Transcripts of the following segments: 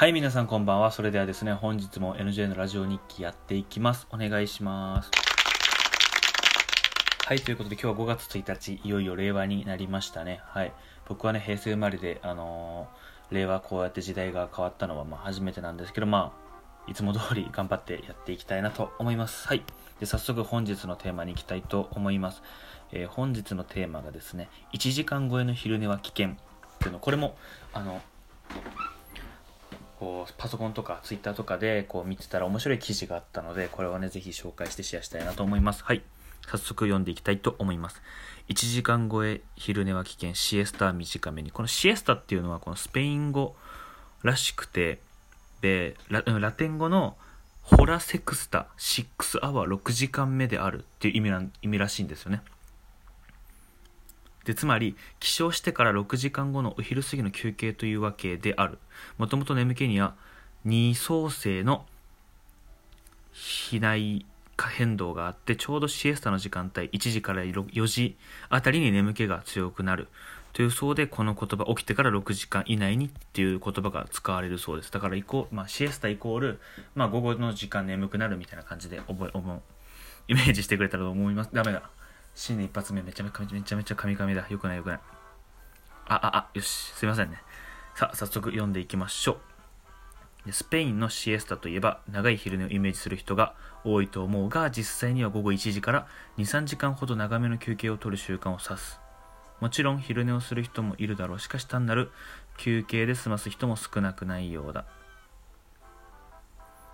はい、皆さんこんばんは。それではですね、本日も NJ のラジオ日記やっていきます。お願いします。はい、ということで今日は5月1日、いよいよ令和になりましたね。はい。僕はね、平成生まれで、あのー令和こうやって時代が変わったのはまあ初めてなんですけど、まあ、いつも通り頑張ってやっていきたいなと思います。はい。で、早速本日のテーマに行きたいと思います。えー本日のテーマがですね、1時間超えの昼寝は危険っていうの、これも、あの、こうパソコンとかツイッターとかでこう見てたら面白い記事があったのでこれはねぜひ紹介してシェアしたいなと思います。はい。早速読んでいきたいと思います。1時間超え昼寝は危険。シエスタ短めに。このシエスタっていうのはこのスペイン語らしくてでラテン語のホラセクスタ6アワー6時間目であるっていう意味な意味らしいんですよね。でつまり起床してから6時間後のお昼過ぎの休憩というわけである。もともと眠気には二相性の比内可変動があってちょうどシエスタの時間帯1時から4時あたりに眠気が強くなる。というそうでこの言葉起きてから6時間以内にっていう言葉が使われるそうです。だからイコ、まあ、シエスタイコール、まあ、午後の時間眠くなるみたいな感じで覚え思うイメージしてくれたらと思います。ダメだ。新年一発目めちゃめちゃめちゃめちゃカミカミだ。よくないよくない。あああよし。すいませんね。さあ早速読んでいきましょう。スペインのシエスタといえば長い昼寝をイメージする人が多いと思うが実際には午後1時から23時間ほど長めの休憩を取る習慣を指す。もちろん昼寝をする人もいるだろう。しかし単なる休憩で済ます人も少なくないようだ、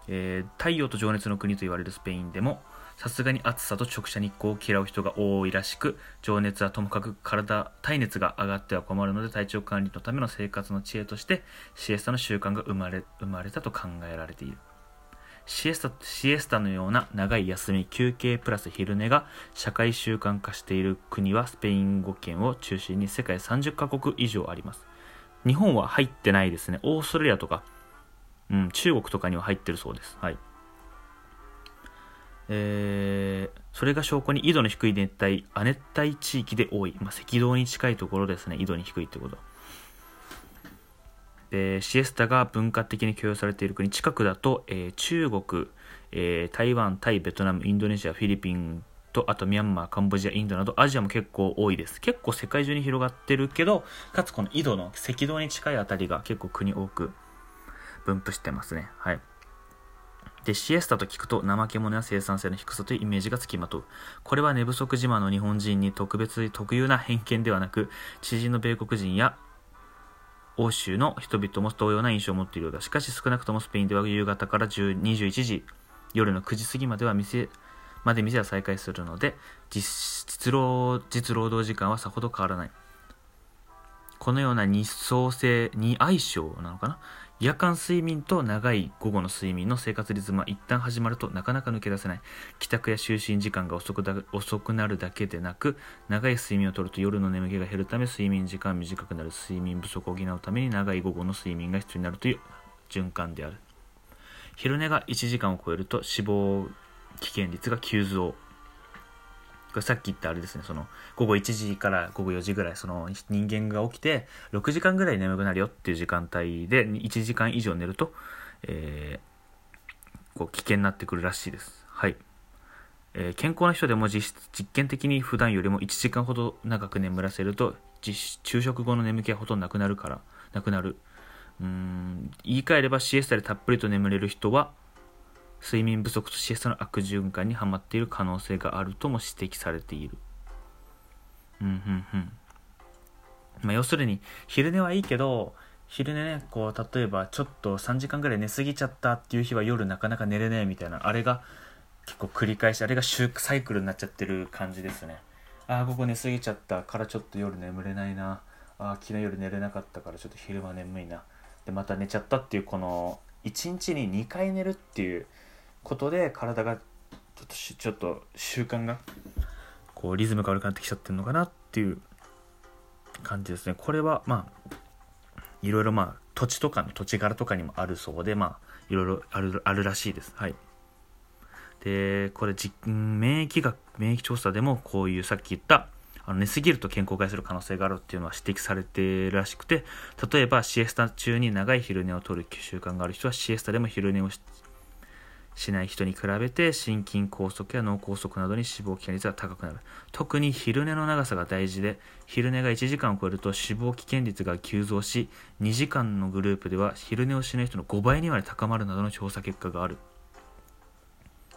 えー太陽と情熱の国と言われるスペインでもさすがに暑さと直射日光を嫌う人が多いらしく情熱はともかく体体熱が上がっては困るので体調管理のための生活の知恵としてシエスタの習慣が生まれ生まれたと考えられている。シエスタシエスタのような長い休み休憩プラス昼寝が社会習慣化している国はスペイン語圏を中心に世界30カ国以上あります。日本は入ってないですね。オーストラリアとか、うん、中国とかには入ってるそうです。はい。えーそれが証拠に緯度の低い熱帯亜熱帯地域で多い、まあ、赤道に近いところですね。緯度に低いってこと。でシエスタが文化的に許容されている国近くだと、えー中国、えー台湾タイベトナムインドネシアフィリピンとあとミャンマーカンボジアインドなどアジアも結構多いです。結構世界中に広がってるけどかつこの緯度の赤道に近いあたりが結構国多く分布してますね。はい。で、シエスタと聞くと怠け者や生産性の低さというイメージがつきまとう。これは寝不足自慢の日本人に特別特有な偏見ではなく、知人の米国人や欧州の人々も同様な印象を持っているようだ。しかし少なくともスペインでは夕方から21時、夜の9時過ぎまでは店、まで店は再開するので、実実労実労働時間はさほど変わらない。このような二相性、二相性なのかな？夜間睡眠と長い午後の睡眠の生活リズムは一旦始まるとなかなか抜け出せない。帰宅や就寝時間が遅くだ遅くなるだけでなく長い睡眠をとると夜の眠気が減るため睡眠時間短くなる。睡眠不足を補うために長い午後の睡眠が必要になるという循環である。昼寝が1時間を超えると死亡危険率が急増。さっき言ったあれですねその午後1時から午後4時ぐらいその人間が起きて6時間ぐらい眠くなるよっていう時間帯で1時間以上寝ると、えーこう危険になってくるらしいです。はい、えー健康な人でも実質実験的に普段よりも1時間ほど長く眠らせると昼食後の眠気はほとんどなくなるからなくなる。うん言い換えればシエスタでたっぷりと眠れる人は睡眠不足とシエスタの悪循環にはまっている可能性があるとも指摘されている。うんうんうん。まあ、要するに、昼寝はいいけど、昼寝ね、こう、例えばちょっと3時間ぐらい寝すぎちゃったっていう日は夜なかなか寝れねえみたいな、あれが結構繰り返し、あれが週サイクルになっちゃってる感じですね。ああ、ここ寝すぎちゃったからちょっと夜眠れないな。ああ、昨日夜寝れなかったからちょっと昼間眠いな。で、また寝ちゃったっていう、この、1日に2回寝るっていうことで体がちょっとちょっと習慣がこうリズムが悪くなってきちゃってるのかなっていう感じですね。これはまあいろいろまあ土地とかの土地柄とかにもあるそうでまあいろいろあるあるらしいです。はい。でこれじ免疫学免疫調査でもこういうさっき言ったあの寝すぎると健康を害する可能性があるっていうのは指摘されてるらしくて例えばシエスタ中に長い昼寝をとる習慣がある人はシエスタでも昼寝をしない人に比べて心筋梗塞や脳梗塞などに死亡危険率が高くなる。特に昼寝の長さが大事で昼寝が1時間を超えると死亡危険率が急増し2時間のグループでは昼寝をしない人の5倍にまで高まるなどの調査結果がある。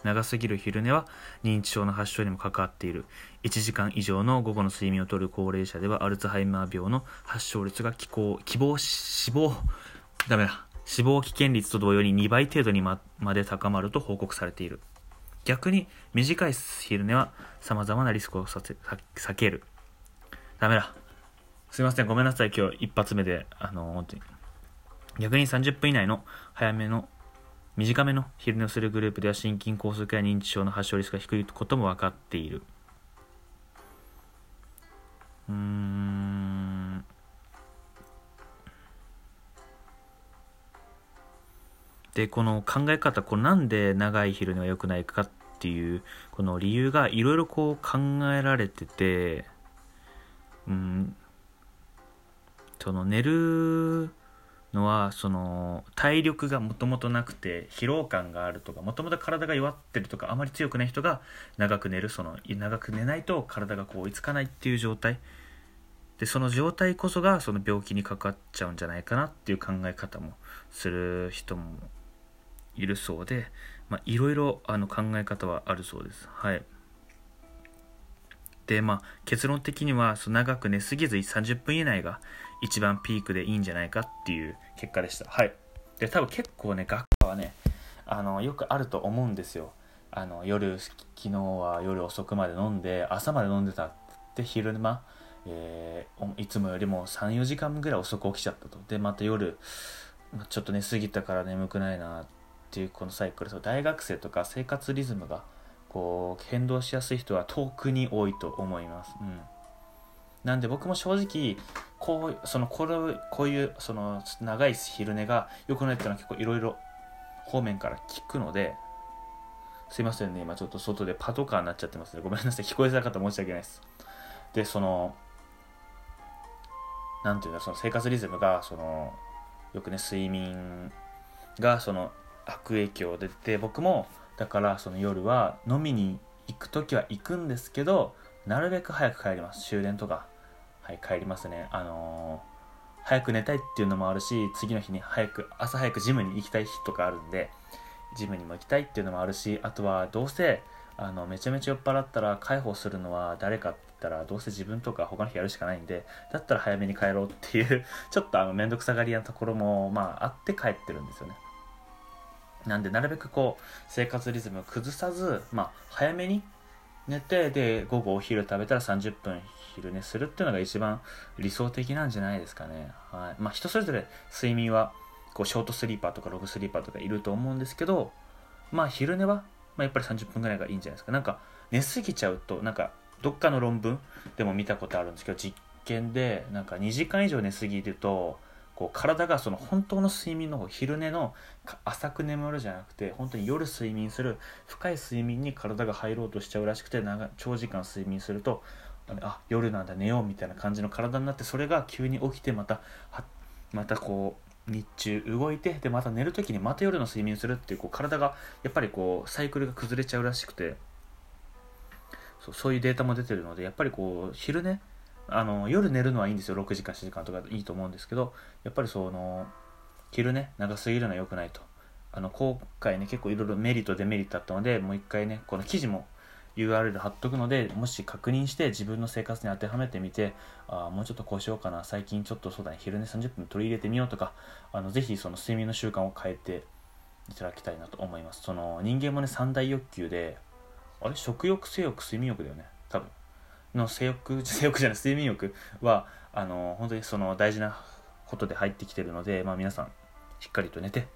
長すぎる昼寝は認知症の発症にも関わっている。1時間以上の午後の睡眠をとる高齢者ではアルツハイマー病の発症率が希望死亡ダメだ。死亡危険率と同様に2倍程度にまで高まると報告されている。逆に短い昼寝は様々なリスクを避ける。ダメだ。すいません。ごめんなさい。今日一発目であの本当に。逆に30分以内の早めの短めの昼寝をするグループでは心筋梗塞や認知症の発症リスクが低いことも分かっている。うーん。でこの考え方こうなんで長い昼寝は良くないかっていうこの理由がいろいろこう考えられててうんその寝るのはその体力がもともとなくて疲労感があるとかもともと体が弱ってるとかあまり強くない人が長く寝るその長く寝ないと体がこう追いつかないっていう状態。でその状態こそがその病気にかかっちゃうんじゃないかなっていう考え方もする人もいるそうで、ま、いろいろあの考え方はあるそうです。はい。で、まあ、結論的には、そ長く寝すぎず30分以内が一番ピークでいいんじゃないかっていう結果でした。はい。で、多分結構ね、学科はね、あの、よくあると思うんですよ。あの、夜、昨日は夜遅くまで飲んで、朝まで飲んでたって昼間、えー、いつもよりも3、4時間ぐらい遅く起きちゃったと。で、また夜、ちょっと寝すぎたから眠くないなってていうこのサイクル大学生とか生活リズムがこう変動しやすい人は遠くに多いと思います。うん。なんで僕も正直こうそのここういうその長い昼寝が良くないっていうのは結構いろいろ方面から聞くのですいませんね今ちょっと外でパトカーになっちゃってますね。ごめんなさい聞こえづらかった申し訳ないです。でそのなんていうのその生活リズムがそのよくね睡眠がその悪影響でて僕もだからその夜は飲みに行く時は行くんですけどなるべく早く帰ります。終電とか。はい帰りますね。あのー、早く寝たいっていうのもあるし次の日に早く朝早くジムに行きたい日とかあるんでジムにも行きたいっていうのもあるしあとはどうせあのめちゃめちゃ酔っ払ったら介抱するのは誰かって言ったらどうせ自分とか他の人やるしかないんでだったら早めに帰ろうっていうちょっとあの面倒くさがり屋なところもまああって帰ってるんですよね。なんでなるべくこう生活リズムを崩さず、まあ、早めに寝てで午後お昼食べたら30分昼寝するっていうのが一番理想的なんじゃないですかね、はい。まあ、人それぞれ睡眠はこうショートスリーパーとかログスリーパーとかいると思うんですけどまあ昼寝は、まあ、やっぱり30分ぐらいがいいんじゃないですか。なんか寝すぎちゃうとなんかどっかの論文でも見たことあるんですけど実験でなんか2時間以上寝すぎるとこう体がその本当の睡眠の方昼寝の浅く眠るじゃなくて本当に夜睡眠する深い睡眠に体が入ろうとしちゃうらしくて長長時間睡眠するとあ夜なんだ寝ようみたいな感じの体になってそれが急に起きてまたまたこう日中動いてでまた寝る時にまた夜の睡眠するっていうこう体がやっぱりこうサイクルが崩れちゃうらしくて。そうそういうデータも出てるのでやっぱりこう昼寝あの夜寝るのはいいんですよ。6時間7時間とかいいと思うんですけどやっぱりその昼ね長すぎるのは良くないと。あの今回ね結構いろいろメリットデメリットあったのでもう一回ねこの記事も URL 貼っとくのでもし確認して自分の生活に当てはめてみてあもうちょっとこうしようかな最近ちょっとそうだね昼寝30分取り入れてみようとかあのぜひその睡眠の習慣を変えていただきたいなと思います。その人間もね三大欲求であれ？食欲性欲睡眠欲だよね多分。の性欲 性欲じゃない睡眠欲はあの本当にその大事なことで入ってきてるので、まあ、皆さんしっかりと寝て、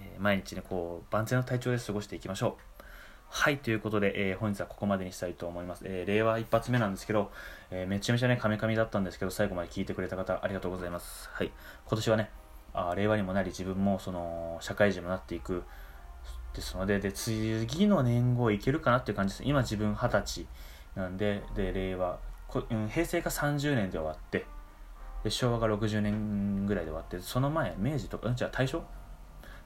えー、毎日ねこう万全の体調で過ごしていきましょう。はいということで、えー、本日はここまでにしたいと思います、えー、令和一発目なんですけど、えめちゃめちゃねカメカミだったんですけど最後まで聞いてくれた方ありがとうございます。はい。今年はねあ令和にもなり自分もその社会人になっていくですのでで次の年号いけるかなっていう感じです。今自分二十歳。なんで、で、令和こうん平成が30年で終わってで昭和が60年ぐらいで終わってその前明治とか、じゃあ大正？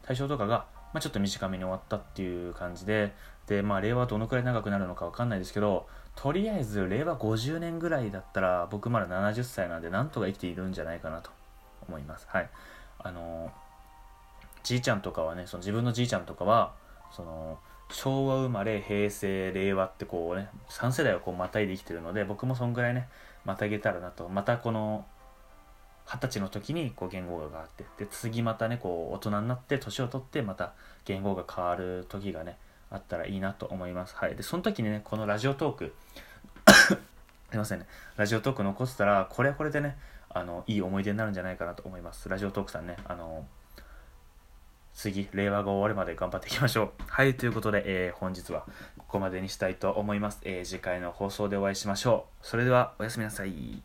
大正とかが、まあ、ちょっと短めに終わったっていう感じでで、まあ、令和どのくらい長くなるのか分かんないですけどとりあえず令和50年ぐらいだったら僕まだ70歳なんでなんとか生きているんじゃないかなと思います。はい。あのじいちゃんとかはねその自分のじいちゃんとかはその昭和生まれ平成令和ってこうね3世代をこうまたいで生きてるので僕もそんぐらいねまたげたらなと。またこの二十歳の時にこう言語が変わってで次またねこう大人になって年を取ってまた言語が変わる時がねあったらいいなと思います。はい。でその時にねこのラジオトーク すいませんね。ラジオトーク残ってたらこれはこれでねあのいい思い出になるんじゃないかなと思います。ラジオトークさんねあの次、令和が終わるまで頑張っていきましょう。はい、ということで、えー、本日はここまでにしたいと思います。えー、次回の放送でお会いしましょう。それでは、おやすみなさい。